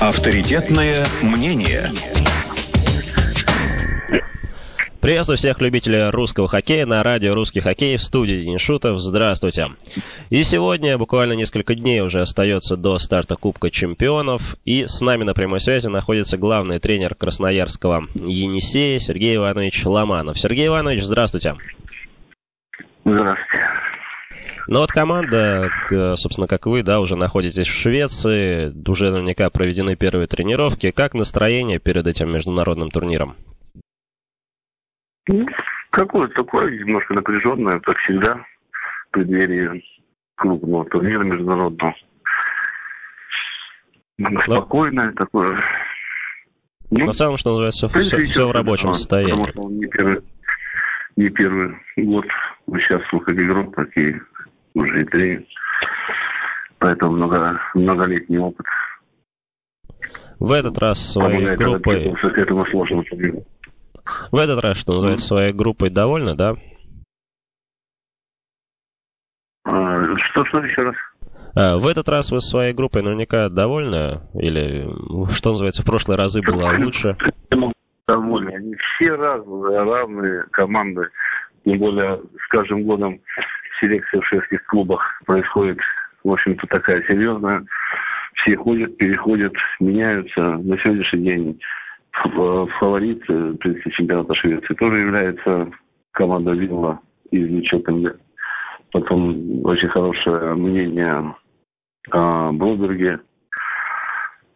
Авторитетное мнение. Приветствую всех любителей русского хоккея на радио «Русский хоккей» в студии Денис Шутов. Здравствуйте. И сегодня, буквально несколько дней уже остается до старта Кубка чемпионов. И с нами на прямой связи находится главный тренер Красноярского Енисея Сергей Иванович Ломанов. Сергей Иванович, здравствуйте. Здравствуйте. Ну вот команда, собственно, как вы, да, уже находитесь в Швеции, уже наверняка проведены первые тренировки. Как настроение перед этим международным турниром? Ну, какое-то такое немножко напряженное, как всегда, в преддверии крупного турнира международного. Но... Спокойное такое. Ну, На самом, что называется, все, все в рабочем состоянии. Потому что он не первый, не первый год участвовал как игрок, так и уже и тренер. Поэтому много, многолетний опыт. В этот раз своей группой... К этому сложному. В этот раз, что называется, своей группой довольны, да? А, что, что еще раз? А, в этот раз вы своей группой наверняка довольны? Или, что называется, в прошлые разы было лучше? Довольны. Они все разные, равные команды. Тем более с каждым годом селекция в шведских клубах происходит, в общем-то, такая серьезная. Все ходят, переходят, меняются. На сегодняшний день фаворит, в принципе, чемпионата Швеции тоже является команда Вилла из Ничотенга. Потом очень хорошее мнение о Бродерге.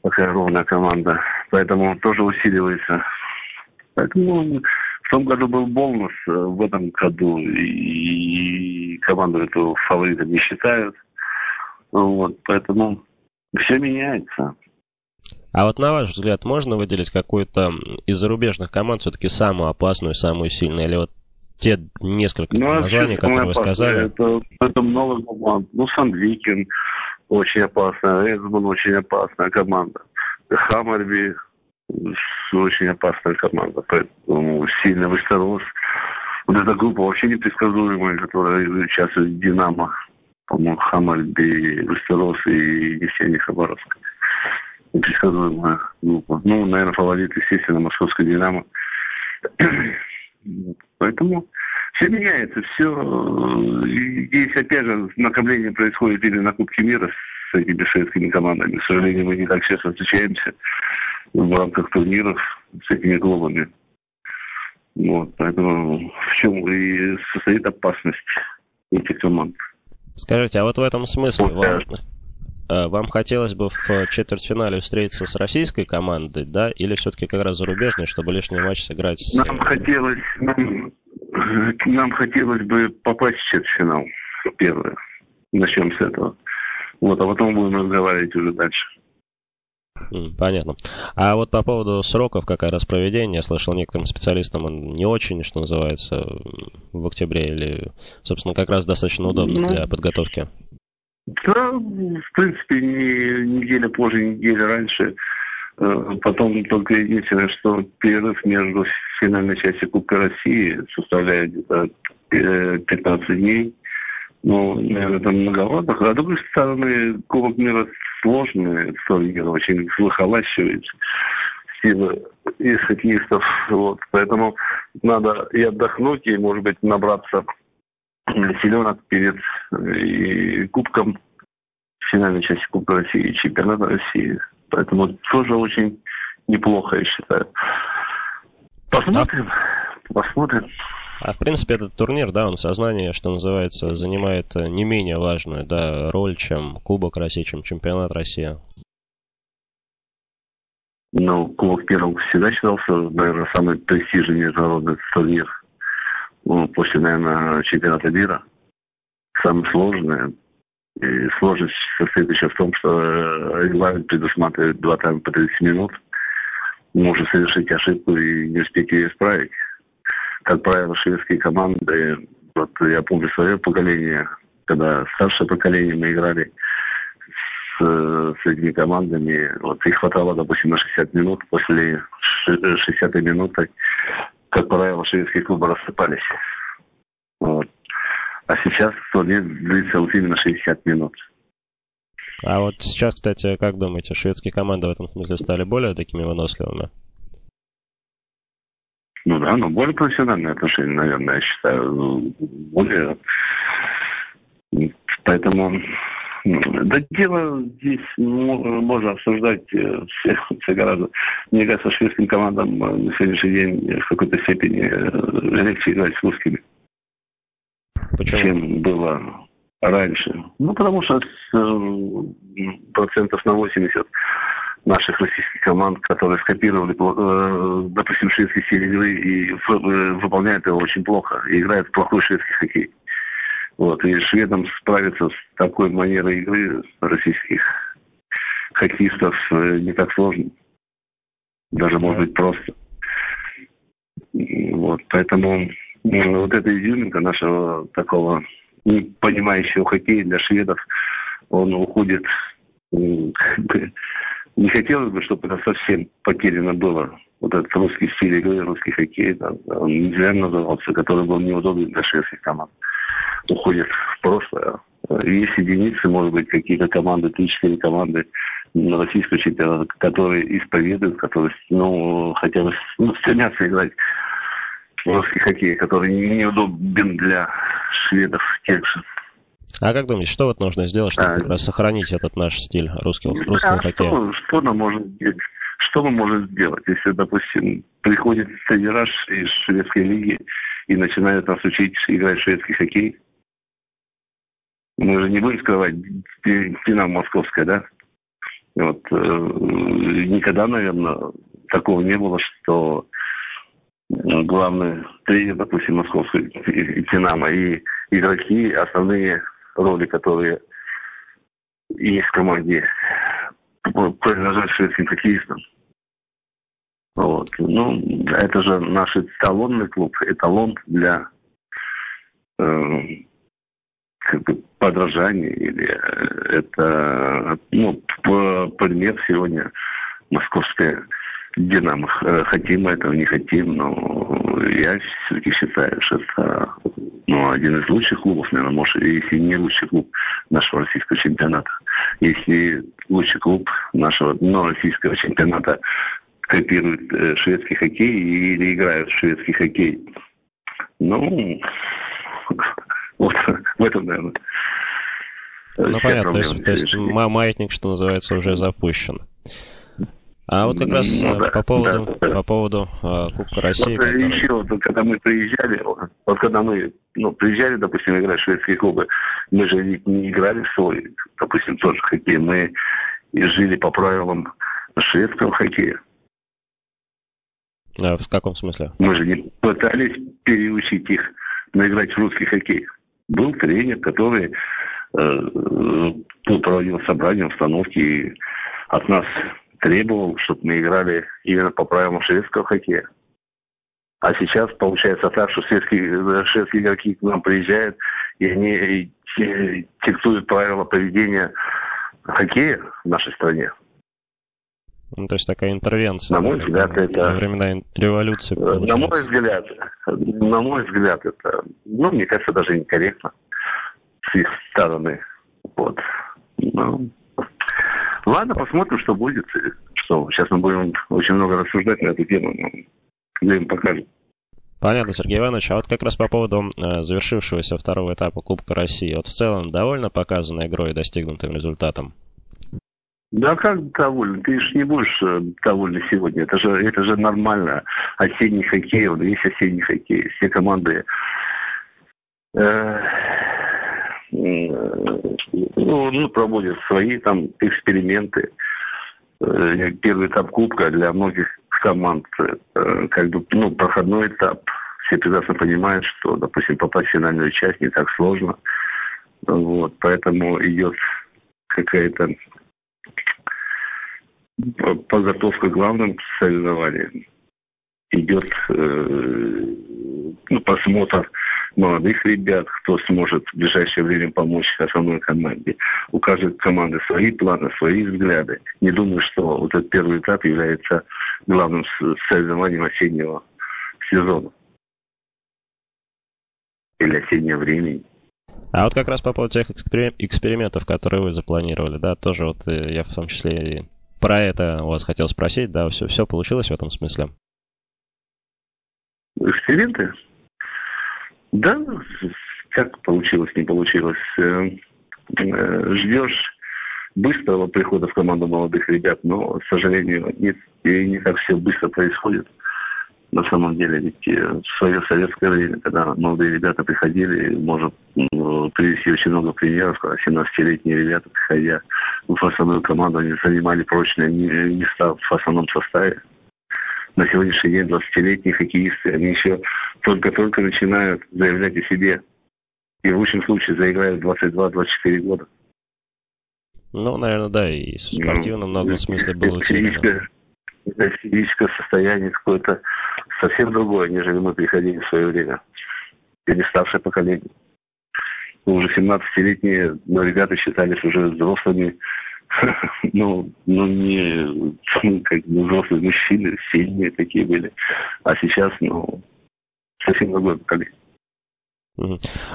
Такая ровная команда. Поэтому тоже усиливается. Поэтому том году был бонус, в этом году и команду эту фаворитом не считают. Вот, поэтому все меняется. А вот на ваш взгляд, можно выделить какую-то из зарубежных команд все-таки самую опасную, самую сильную? Или вот те несколько ну, названий, которые вы сказали? Это, это много команд. Ну, Сандвикин очень опасная, Эсбон очень опасная команда. Хаммерби очень опасная команда. Поэтому сильно Вестерос. Вот эта группа вообще непредсказуемая, которая сейчас Динамо, по-моему, Хаммерби, Вестерос и Есения Хабаровск непредсказуемая группа. Ну, наверное, фаворит, естественно, московская «Динамо». Поэтому все меняется, все. Здесь, опять же, накопление происходит или на Кубке мира с этими шведскими командами. К сожалению, мы не так часто встречаемся в рамках турниров с этими клубами. Вот, поэтому в чем и состоит опасность этих команд. Скажите, а вот в этом смысле вот, вам, Э, вам хотелось бы в четвертьфинале встретиться с российской командой, да, или все-таки как раз зарубежной, чтобы лишний матч сыграть с... Нам хотелось, нам, нам хотелось бы попасть в четвертьфинал первое. Начнем с этого. Вот, а потом будем разговаривать уже дальше. Понятно. А вот по поводу сроков, как раз проведения, я слышал некоторым специалистам, он не очень, что называется, в октябре или, собственно, как раз достаточно удобно ну, для подготовки. Да, в принципе, не неделя позже, неделя раньше. Э, потом только единственное, что перерыв между финальной частью Кубка России составляет где-то 15 э, дней. Ну, наверное, это многовато. А с другой стороны, Кубок мира сложный турнир, очень выхолащивает силы из хоккеистов. Вот. Поэтому надо и отдохнуть, и, может быть, набраться селенок перед э, и Кубком, финальной части Кубка России и чемпионата России. Поэтому тоже очень неплохо, я считаю. Посмотрим, посмотрим. А в принципе этот турнир, да, он в сознании, что называется, занимает не менее важную да, роль, чем Кубок России, чем чемпионат России. Ну, Кубок первым всегда считался, наверное, самый престижный международный турнир ну, после, наверное, чемпионата мира. Самое сложное. И сложность состоит еще в том, что э, регламент предусматривает два тайма по 30 минут. Можно совершить ошибку и не успеть ее исправить. Как правило, шведские команды, вот я помню свое поколение, когда старшее поколение мы играли с, с этими командами, вот их хватало, допустим, на 60 минут, после 60 минуты как правило, шведские клубы рассыпались. Вот. А сейчас турнир длится вот именно 60 минут. А вот сейчас, кстати, как думаете, шведские команды в этом смысле стали более такими выносливыми? Ну да, но более профессиональные отношения, наверное, я считаю. Более... Поэтому да дело здесь можно обсуждать э, все, все гораздо. Мне кажется, шведским командам э, на сегодняшний день в какой-то степени э, легче играть с русскими. Почему? Чем было раньше. Ну, потому что процентов на 80 наших российских команд, которые скопировали, допустим, шведский стиль игры и выполняют его очень плохо, и играют в плохой шведский хоккей. Вот, и шведам справиться с такой манерой игры российских хоккеистов э, не так сложно. Даже, может быть, просто. Вот, поэтому ну, вот эта изюминка нашего такого не понимающего хоккея для шведов, он уходит не хотелось бы, чтобы это совсем потеряно было. Вот этот русский стиль игры, русский хоккей, да, он нельзя назывался, который был неудобен для шведских команд уходит в прошлое. Есть единицы, может быть, какие-то команды, 3-4 команды на российского чемпионата, которые исповедуют, которые, ну, хотя бы ну, стремятся играть в русский хоккей, который неудобен для шведов тех же. А как думаете, что вот нужно сделать, чтобы а, сохранить этот наш стиль русского, русского а хоккея? Что, что нам можно сделать? Что мы можем сделать, если, допустим, приходит тренераж из шведской лиги и начинает нас учить играть в шведский хоккей? Мы же не будем скрывать Динамо Московская, да? Вот, э, никогда, наверное, такого не было, что главный тренер, допустим, московской Динамо и игроки, основные роли, которые есть в команде, принадлежат шведским хоккеистам. Вот. Ну, это же наш эталонный клуб, эталон для э, как бы подражание или э, это ну пример сегодня московская Динамо. Э, хотим мы этого, не хотим, но я все-таки считаю, что это ну, один из лучших клубов, наверное, может, если не лучший клуб нашего российского чемпионата. Если лучший клуб нашего ну, российского чемпионата копирует э, шведский хоккей или играют в шведский хоккей, ну, вот в этом, наверное. Ну, понятно, то есть, то есть маятник, что называется, уже запущен. А вот как раз ну, да, по поводу, да, по поводу э, Кубка России. Вот, который... Еще вот, когда мы приезжали, вот когда мы ну, приезжали, допустим, играть в шведские клубы, мы же ведь не играли в свой, допустим, тот же хоккей, мы жили по правилам шведского хоккея. А в каком смысле? Мы же не пытались переучить их наиграть в русский хоккей был тренер, который э, проводил собрание, установки и от нас требовал, чтобы мы играли именно по правилам шведского хоккея. А сейчас получается так, что шведские, шведские игроки к нам приезжают, и они диктуют правила поведения хоккея в нашей стране. Ну, то есть такая интервенция. На мой взгляд, это... Времена революции. Получается. На мой взгляд, на мой взгляд, это, ну, мне кажется, даже некорректно с их стороны. Вот. Ну, ладно, посмотрим, что будет. Что, сейчас мы будем очень много рассуждать на эту тему. Время покажет. Понятно, Сергей Иванович. А вот как раз по поводу э, завершившегося второго этапа Кубка России. Вот в целом довольно показанной игрой и достигнутым результатом? Да как доволен? Ты же не будешь э, доволен сегодня. Это же, это же нормально. Осенний хоккей, вот есть осенний хоккей. Все команды э, ну, ну, проводят свои там эксперименты. Э, первый этап Кубка для многих команд э, как бы ну, проходной этап. Все прекрасно понимают, что, допустим, попасть в финальную часть не так сложно. Вот, поэтому идет какая-то подготовка к главным соревнованиям. Идет э, ну, просмотр молодых ребят, кто сможет в ближайшее время помочь основной команде. У каждой команды свои планы, свои взгляды. Не думаю, что вот этот первый этап является главным соревнованием осеннего сезона или осеннего времени. А вот как раз по поводу тех экспериментов, которые вы запланировали, да, тоже вот э, я в том числе про это у вас хотел спросить, да, все, все получилось в этом смысле? Эксперименты? Да, как получилось, не получилось. Э, э, ждешь быстрого прихода в команду молодых ребят, но, к сожалению, не, не так все быстро происходит. На самом деле, ведь э, в свое советское время, когда молодые ребята приходили, может привести очень много примеров, когда 17-летние ребята, приходя в основную команду, они занимали прочные места в основном составе. На сегодняшний день 20-летние хоккеисты, они еще только-только начинают заявлять о себе. И в лучшем случае заиграют 22-24 года. Ну, наверное, да, и в спортивном ну, многом смысле было физическое, физическое состояние какое-то совсем другое, нежели мы приходили в свое время. Или старшее поколение. Уже 17-летние ну, ребята считались уже взрослыми, ну, ну не ну, как взрослые мужчины, сильные такие были. А сейчас, ну, совсем другое поколение.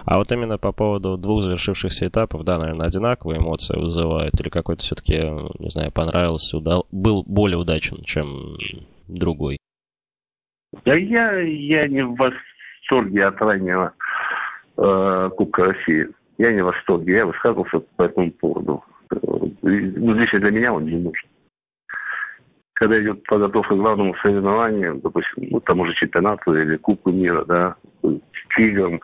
А вот именно по поводу двух завершившихся этапов, да, наверное, одинаковые эмоции вызывают, или какой-то все-таки, не знаю, понравился, удал, был более удачен, чем другой? Да я, я не в восторге от раннего э, Кубка России. Я не в восторге, я высказывался по этому поводу. Э, ну, здесь для меня он не нужен когда идет подготовка к главному соревнованию, допустим, ну, тому же чемпионату или Кубку мира, да, к играм,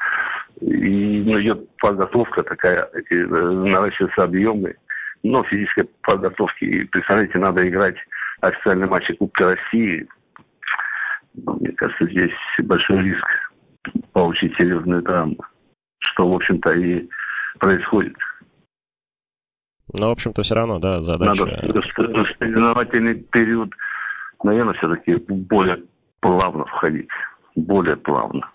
и ну, идет подготовка такая, э, наращиваются объемы, но физической подготовки. И, представляете, надо играть официальный матч Кубка России. Ну, мне кажется, здесь большой риск получить серьезную травму, что, в общем-то, и происходит. Но, в общем-то, все равно, да, задача... Надо в соревновательный период, наверное, все-таки более плавно входить. Более плавно.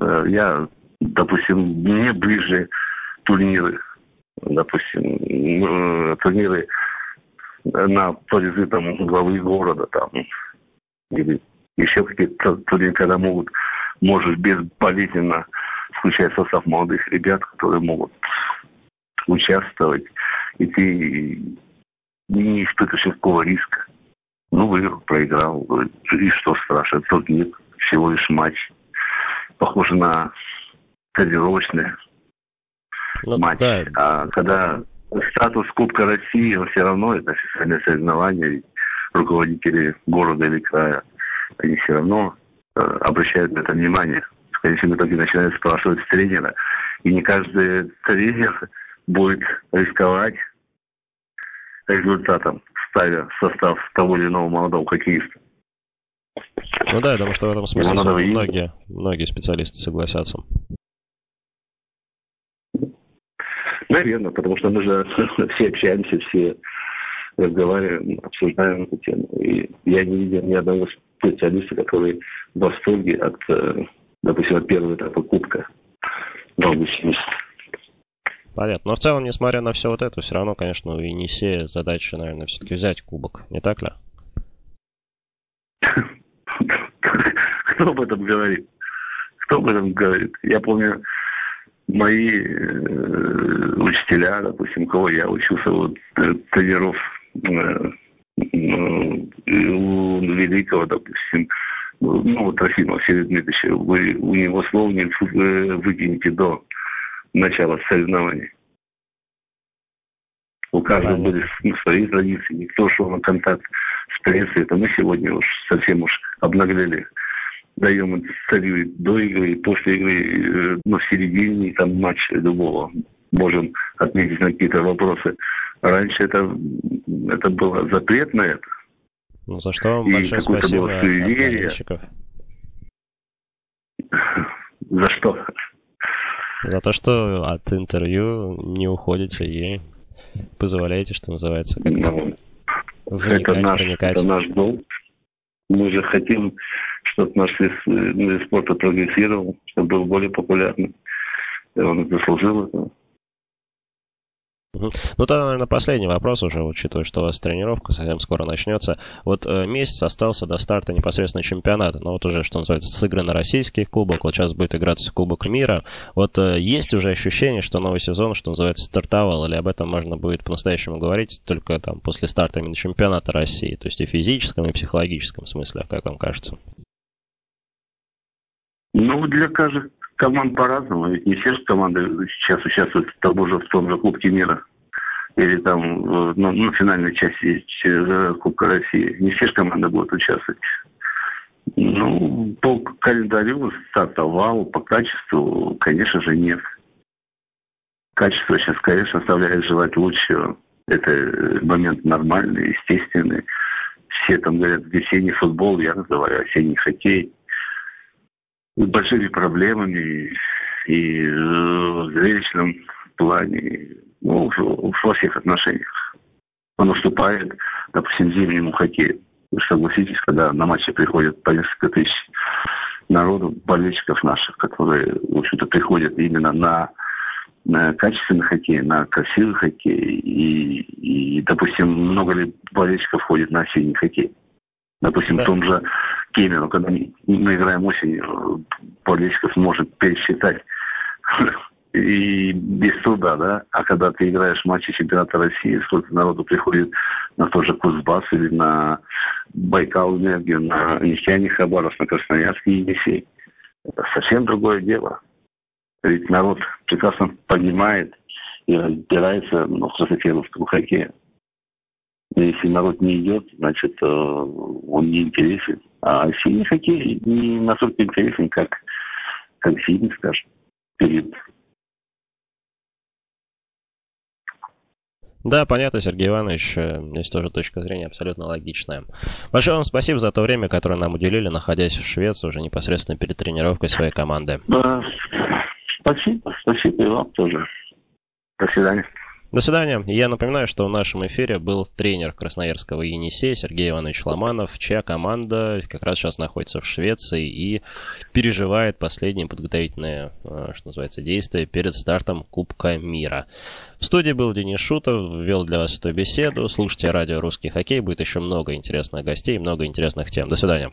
Э, я, допустим, мне ближе турниры, допустим, э, турниры на призы там главы города там или еще какие-то турниры, когда могут, можешь безболезненно включать состав молодых ребят, которые могут участвовать, и ты не испытываешь никакого риска. Ну, выиграл, проиграл. И что страшно? Турнир, всего лишь матч. Похоже на тренировочный ну, матч. Да. А когда статус Кубка России, все равно это официальное соревнование. Руководители города или края, они все равно э, обращают на это внимание. В конечном итоге начинают спрашивать с тренера. И не каждый тренер будет рисковать результатом, ставя состав того или иного молодого хоккеиста. Ну да, я думаю, что в этом смысле многие, многие специалисты согласятся. Наверное, потому что мы же все общаемся, все разговариваем, обсуждаем эту тему. И я не видел ни одного специалиста, который в восторге от, э, допустим, от первого этапа Кубка в августе месяце. Понятно. Но в целом, несмотря на все вот это, все равно, конечно, у Енисея задача, наверное, все-таки взять кубок. Не так ли? Кто об этом говорит? Кто об этом говорит? Я помню, мои э, учителя, допустим, кого я учился, вот, э, тренеров э, у великого, допустим, ну, вот Трофимова Сергея Дмитриевича, вы у него слов не выкинете до начала соревнований. У каждого были свои традиции. Никто шел на контакт с прессой. Это мы сегодня уж совсем уж обнаглели. Даем интервью до игры, после игры, э, ну, в середине там матча любого. Можем отметить на какие-то вопросы. Раньше это, это было запрет на это. Ну, за что вам большое спасибо от За что? За то, что от интервью не уходите и позволяете, что называется, как-то ну, это наш, проникать. Это наш долг. Мы же хотим, чтобы наш вид спорта прогрессировал, чтобы был более популярным. И он заслужил Ну, тогда, наверное, последний вопрос уже, учитывая, что у вас тренировка совсем скоро начнется. Вот э, месяц остался до старта непосредственно чемпионата, но вот уже, что называется, сыгран российский кубок, вот сейчас будет играться Кубок мира. Вот э, есть уже ощущение, что новый сезон, что называется, стартовал, или об этом можно будет по-настоящему говорить только там после старта именно чемпионата России, то есть и в физическом, и в психологическом смысле, как вам кажется? Ну, для каждой команд по-разному. Ведь не все же команды сейчас участвуют в том же, в том же Кубке мира. Или там ну, ну, финальной части Кубка России. Не все же команды будут участвовать. Ну, по календарю стартовал, по качеству, конечно же, нет. Качество сейчас, конечно, оставляет желать лучшего. Это момент нормальный, естественный. Все там говорят, весенний футбол, я называю осенний хоккей большими проблемами и в зрелищном плане, ну, во всех отношениях. Он уступает, допустим, зимнему хоккею. Согласитесь, когда на матче приходят по несколько тысяч народу, болельщиков наших, которые, в общем-то, приходят именно на, на качественный хоккей, на красивый хоккей. И, и, допустим, много ли болельщиков ходит на осенний хоккей? Допустим, да. в том же Кемерово, когда мы играем осенью, болельщиков может пересчитать и без труда, да. А когда ты играешь матчи чемпионата России, сколько народу приходит на тот же Кузбасс или на Байкал энергию, на Нефтяник Хабаровск, на Красноярский Енисей. Это совсем другое дело. Ведь народ прекрасно понимает и разбирается ну, в красоте русского хоккея. Если народ не идет, значит, э, он не интересен. А синий хоккей не настолько интересен, как, как синий, скажем, перед Да, понятно, Сергей Иванович. Э, здесь тоже точка зрения абсолютно логичная. Большое вам спасибо за то время, которое нам уделили, находясь в Швеции уже непосредственно перед тренировкой своей команды. Да, спасибо, спасибо и вам тоже. До свидания. До свидания. Я напоминаю, что в нашем эфире был тренер Красноярского Енисея Сергей Иванович Ломанов, чья команда как раз сейчас находится в Швеции и переживает последние подготовительные, э, что называется, действия перед стартом Кубка мира. В студии был Денис Шутов, вел для вас эту беседу. Слушайте радио «Русский хоккей», будет еще много интересных гостей, много интересных тем. До свидания.